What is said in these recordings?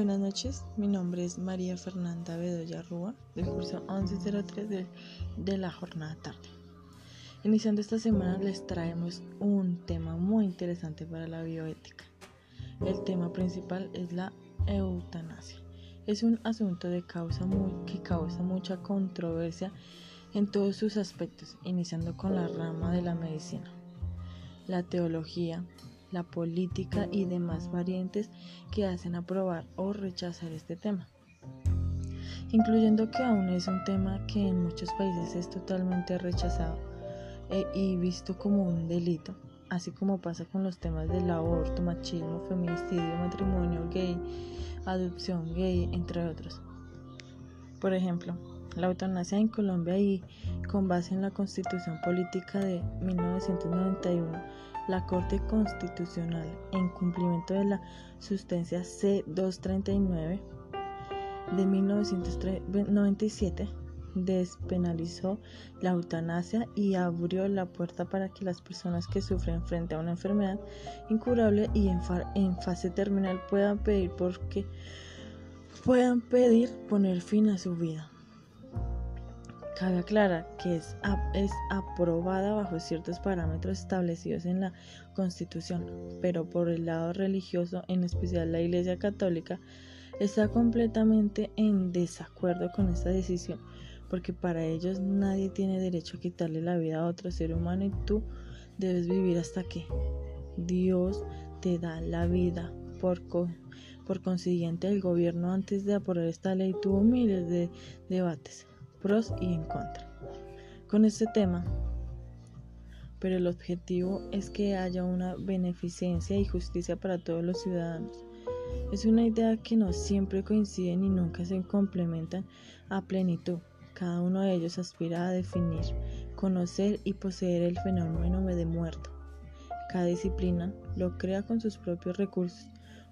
Buenas noches, mi nombre es María Fernanda Bedoya Rúa, del curso 1103 de, de la jornada tarde. Iniciando esta semana les traemos un tema muy interesante para la bioética. El tema principal es la eutanasia. Es un asunto de causa muy, que causa mucha controversia en todos sus aspectos, iniciando con la rama de la medicina, la teología, la política y demás variantes que hacen aprobar o rechazar este tema, incluyendo que aún es un tema que en muchos países es totalmente rechazado e, y visto como un delito, así como pasa con los temas del aborto, machismo, feminicidio, matrimonio gay, adopción gay, entre otros. Por ejemplo, la eutanasia en Colombia y con base en la Constitución Política de 1991 la Corte Constitucional, en cumplimiento de la sustancia C-239 de 1997, despenalizó la eutanasia y abrió la puerta para que las personas que sufren frente a una enfermedad incurable y en, en fase terminal puedan pedir porque puedan pedir poner fin a su vida. Cabe aclarar que es, es, aprobada bajo ciertos parámetros establecidos en la Constitución, pero por el lado religioso, en especial la Iglesia Católica, está completamente en desacuerdo con esta decisión, porque para ellos nadie tiene derecho a quitarle la vida a otro ser humano y tú debes vivir hasta que Dios te da la vida. Por, por consiguiente, el gobierno antes de aprobar esta ley tuvo miles de debates pros y en contra. Con este tema, pero el objetivo es que haya una beneficencia y justicia para todos los ciudadanos. Es una idea que no siempre coinciden y nunca se complementan a plenitud. Cada uno de ellos aspira a definir, conocer y poseer el fenómeno de muerto. Cada disciplina lo crea con sus propios recursos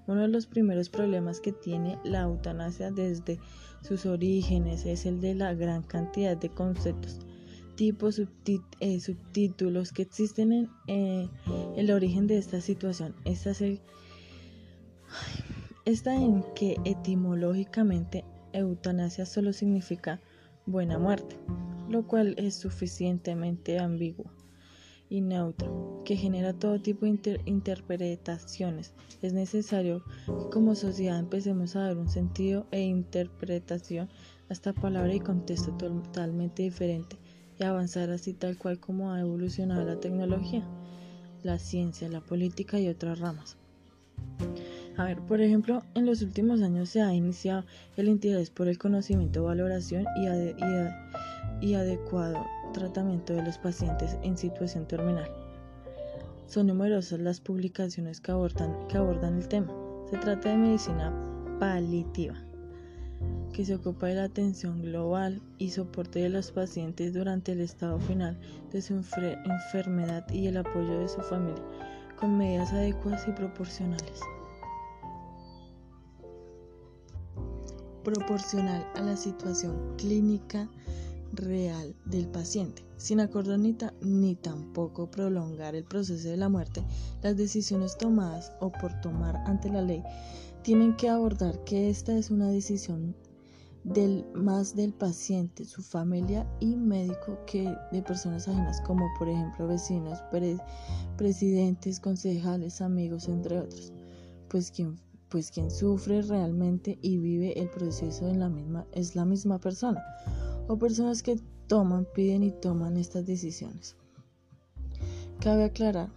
uno de los primeros problemas que tiene la eutanasia desde sus orígenes es el de la gran cantidad de conceptos, tipos, eh, subtítulos que existen en eh, el origen de esta situación. Esta, esta en que etimológicamente eutanasia solo significa buena muerte, lo cual es suficientemente ambiguo y neutro, que genera todo tipo de interpretaciones. Es necesario que como sociedad empecemos a dar un sentido e interpretación a esta palabra y contexto totalmente diferente y avanzar así tal cual como ha evolucionado la tecnología, la ciencia, la política y otras ramas. A ver, por ejemplo, en los últimos años se ha iniciado el interés por el conocimiento, valoración y, y adecuado tratamiento de los pacientes en situación terminal. Son numerosas las publicaciones que abordan, que abordan el tema. Se trata de medicina paliativa, que se ocupa de la atención global y soporte de los pacientes durante el estado final de su enfermedad y el apoyo de su familia, con medidas adecuadas y proporcionales. Proporcional a la situación clínica real del paciente. Sin acordonita ni tampoco prolongar el proceso de la muerte, las decisiones tomadas o por tomar ante la ley tienen que abordar que esta es una decisión del más del paciente, su familia y médico que de personas ajenas como por ejemplo vecinos, presidentes, concejales, amigos, entre otros. Pues quien, pues quien sufre realmente y vive el proceso en la misma, es la misma persona o personas que toman, piden y toman estas decisiones. Cabe aclarar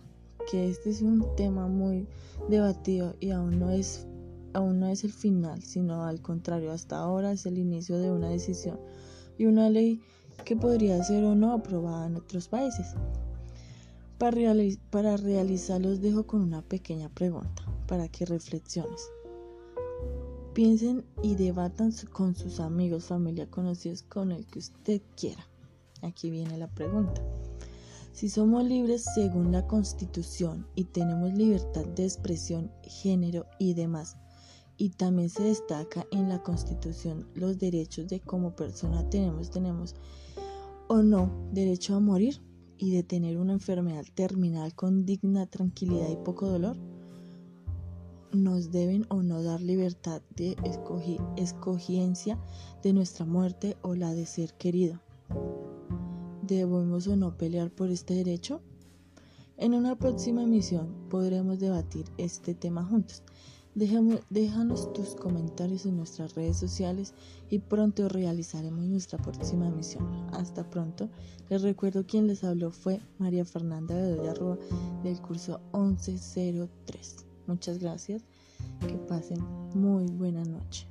que este es un tema muy debatido y aún no es aún no es el final, sino al contrario, hasta ahora es el inicio de una decisión y una ley que podría ser o no aprobada en otros países. Para, para realizarlos dejo con una pequeña pregunta para que reflexiones. Piensen y debatan con sus amigos, familia, conocidos, con el que usted quiera. Aquí viene la pregunta. Si somos libres según la Constitución y tenemos libertad de expresión, género y demás, y también se destaca en la Constitución los derechos de como persona tenemos, tenemos o no derecho a morir y de tener una enfermedad terminal con digna tranquilidad y poco dolor. Nos deben o no dar libertad de escogiencia de nuestra muerte o la de ser querido. ¿Debemos o no pelear por este derecho? En una próxima emisión podremos debatir este tema juntos. déjanos tus comentarios en nuestras redes sociales y pronto realizaremos nuestra próxima emisión. Hasta pronto. Les recuerdo quien les habló fue María Fernanda Bedoya del curso 1103. Muchas gracias. Que pasen muy buena noche.